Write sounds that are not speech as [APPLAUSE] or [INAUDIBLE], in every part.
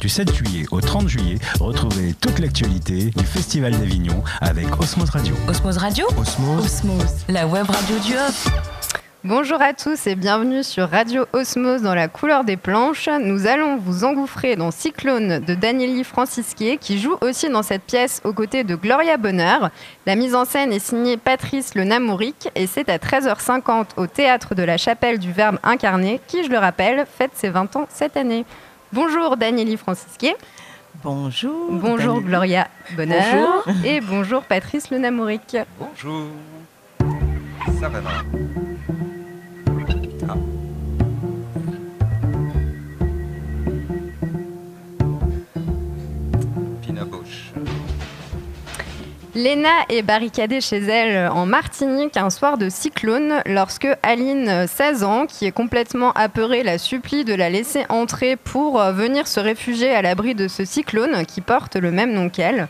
Du 7 juillet au 30 juillet, retrouvez toute l'actualité du Festival d'Avignon avec Osmose Radio. Osmose Radio Osmose. Osmose, la web radio du Hop. Bonjour à tous et bienvenue sur Radio Osmose dans la couleur des planches. Nous allons vous engouffrer dans Cyclone de Danieli Francisquier qui joue aussi dans cette pièce aux côtés de Gloria Bonheur. La mise en scène est signée Patrice Le Namouric et c'est à 13h50 au théâtre de la Chapelle du Verbe incarné qui, je le rappelle, fête ses 20 ans cette année. Bonjour Danieli Francisquier. Bonjour. Bonjour Daniel. Gloria Bonheur. Et bonjour Patrice Le Namouric. Bonjour. Ça va. Ah. Léna est barricadée chez elle en Martinique un soir de cyclone lorsque Aline, 16 ans, qui est complètement apeurée, la supplie de la laisser entrer pour euh, venir se réfugier à l'abri de ce cyclone qui porte le même nom qu'elle.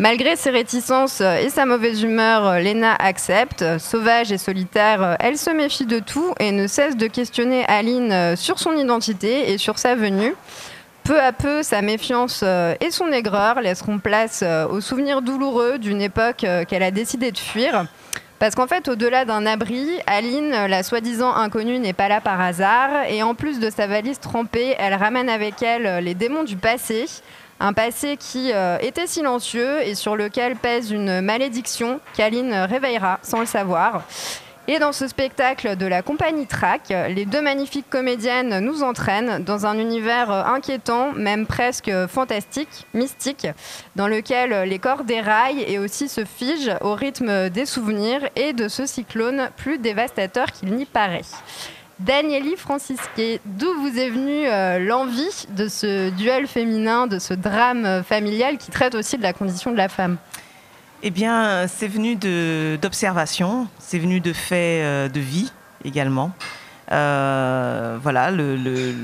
Malgré ses réticences et sa mauvaise humeur, Léna accepte. Sauvage et solitaire, elle se méfie de tout et ne cesse de questionner Aline sur son identité et sur sa venue. Peu à peu, sa méfiance euh, et son aigreur laisseront place euh, aux souvenirs douloureux d'une époque euh, qu'elle a décidé de fuir. Parce qu'en fait, au-delà d'un abri, Aline, la soi-disant inconnue, n'est pas là par hasard. Et en plus de sa valise trempée, elle ramène avec elle les démons du passé. Un passé qui était silencieux et sur lequel pèse une malédiction qu'Aline réveillera sans le savoir. Et dans ce spectacle de la compagnie Track, les deux magnifiques comédiennes nous entraînent dans un univers inquiétant, même presque fantastique, mystique, dans lequel les corps déraillent et aussi se figent au rythme des souvenirs et de ce cyclone plus dévastateur qu'il n'y paraît. Danieli Francisquet, d'où vous est venue euh, l'envie de ce duel féminin, de ce drame familial qui traite aussi de la condition de la femme? Eh bien, c'est venu de- d'observation, c'est venu de faits euh, de vie également. Euh, voilà, le,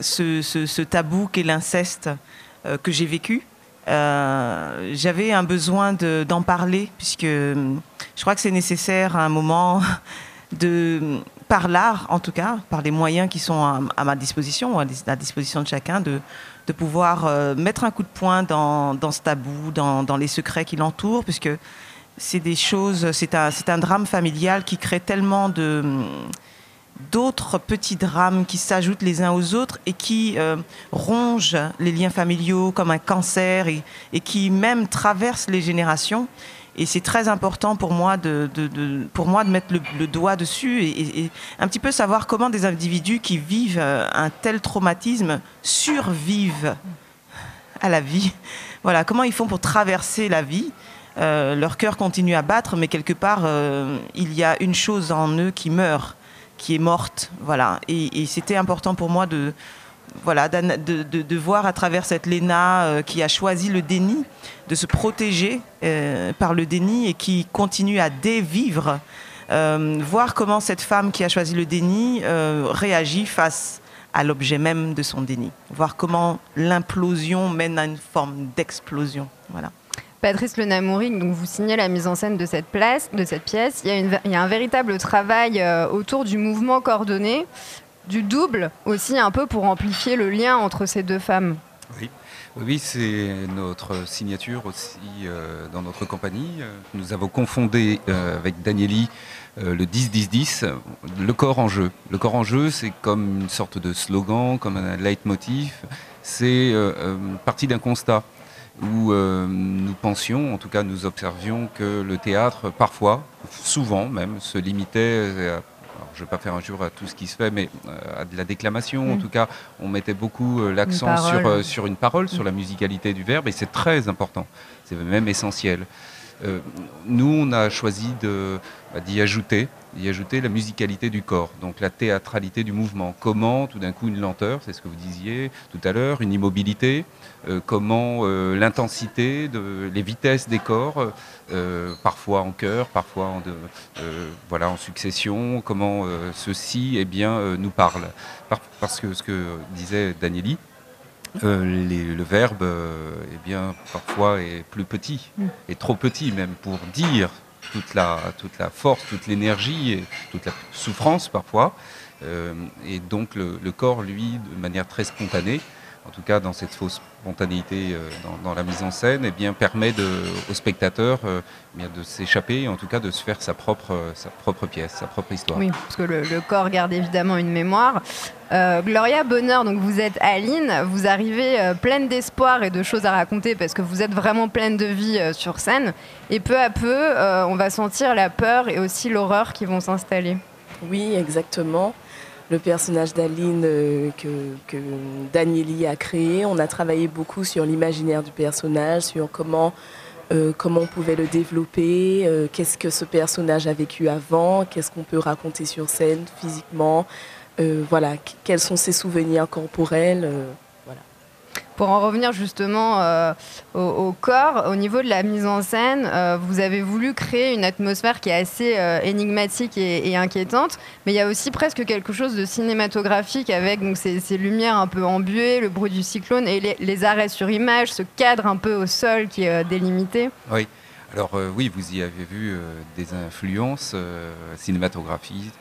ce, tabou qu'est l'inceste euh, que j'ai vécu. J'avais un besoin de- d'en parler, puisque hum, je crois que c'est nécessaire à un moment [LAUGHS] de, par l'art en tout cas, par les moyens qui sont à, à ma disposition, à dis- à la disposition de chacun, de, de pouvoir euh, mettre un coup de poing dans, dans ce tabou, dans, dans les secrets qui l'entourent, puisque c'est des choses, c'est un, un drame familial qui crée tellement de d'autres petits drames qui s'ajoutent les uns aux autres et qui euh, rongent les liens familiaux comme un cancer et, et qui même traversent les générations. Et c'est très important pour moi de, pour moi de mettre le, doigt dessus et, un petit peu savoir comment des individus qui vivent euh, un tel traumatisme survivent à la vie. Voilà, comment ils font pour traverser la vie. Euh, leur cœur continue à battre, mais quelque part, euh, il y a une chose en eux qui meurt, qui est morte. Voilà. Et c'était important pour moi de, voilà, de, de- voir à travers cette Léna euh, qui a choisi le déni, de se protéger euh, par le déni et qui continue à dévivre. Euh, voir comment cette femme qui a choisi le déni réagit face à l'objet même de son déni. Voir comment l'implosion mène à une forme d'explosion. Voilà. Patrice Le Namouric, donc vous signez la mise en scène de cette, pièce. Il y, a un véritable travail autour du mouvement coordonné, du double aussi, un peu pour amplifier le lien entre ces deux femmes. Oui, oui c'est notre signature aussi euh, dans notre compagnie. Nous avons confondé euh, avec Danieli euh, le 10-10-10, euh, le corps en jeu. Le corps en jeu, c'est comme une sorte de slogan, comme un leitmotiv. C'est euh, euh, parti d'un constat où nous pensions, en tout cas nous observions que le théâtre, parfois, souvent même, se limitait à alors, je ne vais pas faire un jour à tout ce qui se fait, mais euh, à de la déclamation. En Mm. tout cas, on mettait beaucoup euh, l'accent sur, euh, sur une parole, sur la musicalité du verbe, et c'est très important. C'est même essentiel. Euh, nous, on a choisi bah, d'y ajouter, d'y ajouter la musicalité du corps, donc la théâtralité du mouvement. Comment, tout d'un coup, une lenteur, c'est ce que vous disiez tout à l'heure, une immobilité, euh, comment euh, l'intensité, les vitesses des corps, parfois en chœur, parfois en, voilà, en succession, comment ceci eh bien, nous parle. Par- parce que ce que disait Danieli, euh, les- le verbe euh, eh bien, parfois est plus petit, Mm. et trop petit même pour dire toute la, toute la force, toute l'énergie et toute la souffrance parfois. Euh, et donc le, le corps, lui, de manière très spontanée, en tout cas dans cette fausse spontanéité dans, dans, la mise en scène, et eh bien, permet de, aux spectateurs eh bien, de s'échapper, en tout cas de se faire sa propre, sa propre pièce, sa propre histoire. Oui, parce que le, le corps garde évidemment une mémoire. Euh, Gloria Bonheur, donc vous êtes Aline, vous arrivez euh, pleine d'espoir et de choses à raconter parce que vous êtes vraiment pleine de vie euh, sur scène. Et peu à peu, euh, on va sentir la peur et aussi l'horreur qui vont s'installer. Oui, exactement. Le personnage d'Aline euh, que, que Danieli a créé, on a travaillé beaucoup sur l'imaginaire du personnage, sur comment euh, on pouvait le développer, euh, qu'est-ce que ce personnage a vécu avant, qu'est-ce qu'on peut raconter sur scène physiquement, voilà, quels sont ses souvenirs corporels. Pour en revenir justement euh, au, corps, au niveau de la mise en scène, euh, vous avez voulu créer une atmosphère qui est assez euh, énigmatique et, inquiétante, mais il y a aussi presque quelque chose de cinématographique avec ces, lumières un peu embuées, le bruit du cyclone et les, arrêts sur image, ce cadre un peu au sol qui est délimité. Oui. Alors oui, vous y avez vu des influences cinématographiques,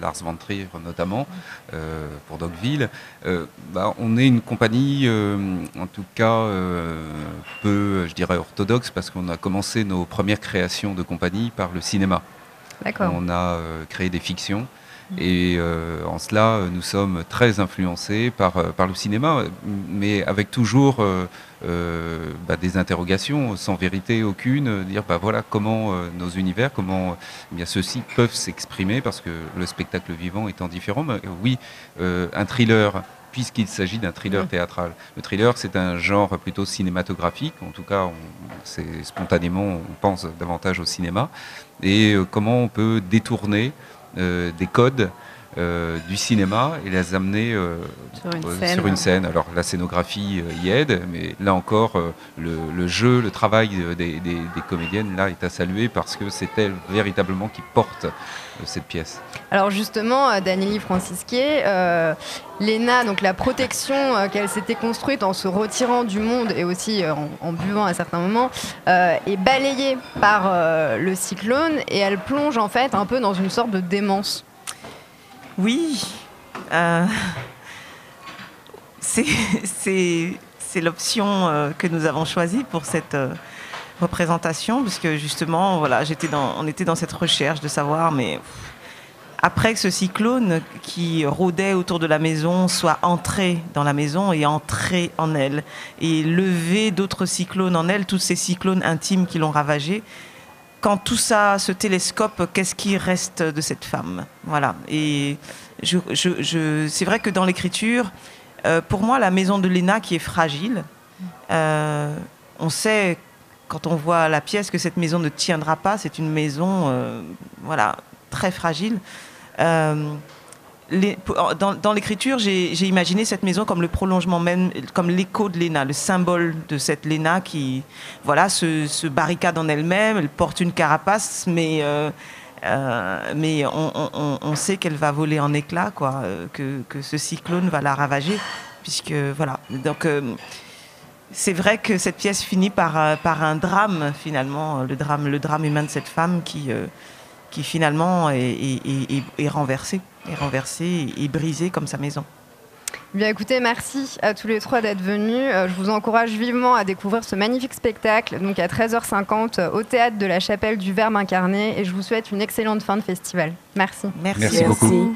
Lars von Trier notamment, euh, pour Dogville. Euh, bah, on est une compagnie, euh, en tout cas, peu, je dirais, orthodoxe, parce qu'on a commencé nos premières créations de compagnie par le cinéma. D'accord. On a créé des fictions. Et euh, en cela, nous sommes très influencés par, euh, par le cinéma, mais avec toujours euh, euh, bah, des interrogations sans vérité aucune, dire bah, voilà comment euh, nos univers, comment eh bien ceux-ci peuvent s'exprimer, parce que le spectacle vivant étant différent. Mais, oui, euh, un thriller, puisqu'il s'agit d'un thriller théâtral. Le thriller, c'est un genre plutôt cinématographique, en tout cas, on- c'est spontanément, on pense davantage au cinéma, et euh, comment on peut détourner des codes euh, du cinéma et les amener euh, Sur une euh, scène. sur une scène. Alors la scénographie y aide, mais là encore, le, le jeu, le travail des, des- des comédiennes là est à saluer parce que c'est elles véritablement qui portent cette pièce. Alors justement, Danieli Francisquet, euh, l'ENA, donc la protection qu'elle s'était construite en se retirant du monde et aussi en, en buvant à certains moments, est balayée par le cyclone et elle plonge en fait un peu dans une sorte de démence. Oui. euh, c'est- l'option euh, que nous avons choisie pour cette euh, représentation, parce que justement, on était dans cette recherche de savoir, mais après que ce cyclone qui rôdait autour de la maison soit entré dans la maison et entré en elle, et levé d'autres cyclones en elle, tous ces cyclones intimes qui l'ont ravagée, quand tout ça se télescope, qu'est-ce qui reste de cette femme? Voilà. Et c'est vrai que dans l'écriture, euh, pour moi, la maison de Léna qui est fragile, euh, on sait quand on voit la pièce que cette maison ne tiendra pas. C'est une maison, euh, voilà, très fragile. Dans l'écriture, j'ai imaginé cette maison comme le prolongement même, comme l'écho de Léna, le symbole de cette Léna qui, voilà, se, barricade en elle-même. Elle porte une carapace, mais euh, euh, on, sait qu'elle va voler en éclats, quoi, euh, que, ce cyclone va la ravager, puisque voilà. Donc c'est vrai que cette pièce finit par, un drame finalement, le drame, le drame humain de cette femme qui, qui finalement est renversée, est renversée et brisée comme sa maison. Bien écoutez, merci à tous les trois d'être venus. Euh, je vous encourage vivement à découvrir ce magnifique spectacle, donc à 13h50 euh, au théâtre de la Chapelle du Verbe incarné, et je vous souhaite une excellente fin de festival. Merci. Merci. Merci beaucoup.